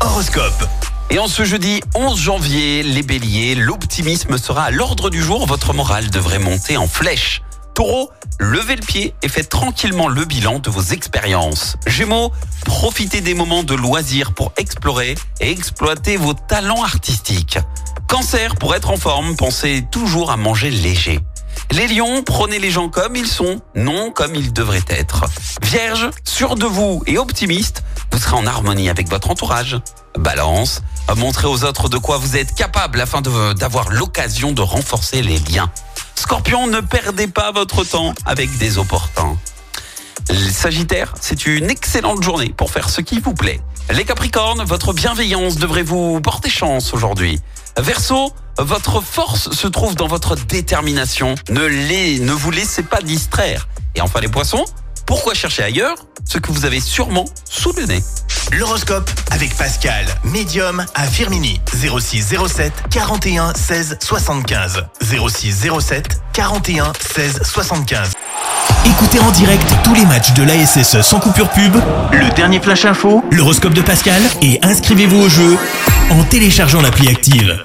Horoscope. Et en ce jeudi 11 janvier, les béliers, l'optimisme sera à l'ordre du jour. Votre morale devrait monter en flèche. Taureau, levez le pied et faites tranquillement le bilan de vos expériences. Gémeaux, profitez des moments de loisirs pour explorer et exploiter vos talents artistiques. Cancer, pour être en forme, pensez toujours à manger léger. Les lions, prenez les gens comme ils sont, non comme ils devraient être. Vierge, sûr de vous et optimiste, vous serez en harmonie avec votre entourage. Balance, montrez aux autres de quoi vous êtes capable afin d'avoir l'occasion de renforcer les liens. Scorpion, ne perdez pas votre temps avec des opportuns. Les Sagittaires, c'est une excellente journée pour faire ce qui vous plaît. Les Capricornes, votre bienveillance devrait vous porter chance aujourd'hui. Verseau, votre force se trouve dans votre détermination. Ne, les, ne vous laissez pas distraire. Et enfin les Poissons, pourquoi chercher ailleurs ce que vous avez sûrement sous le nez L'horoscope avec Pascal, médium à Firmini. 06 07 41 16 75. 06 07 41 16 75. Écoutez en direct tous les matchs de l'ASSE sans coupure pub, le dernier flash info, l'horoscope de Pascal et inscrivez-vous au jeu en téléchargeant l'appli active.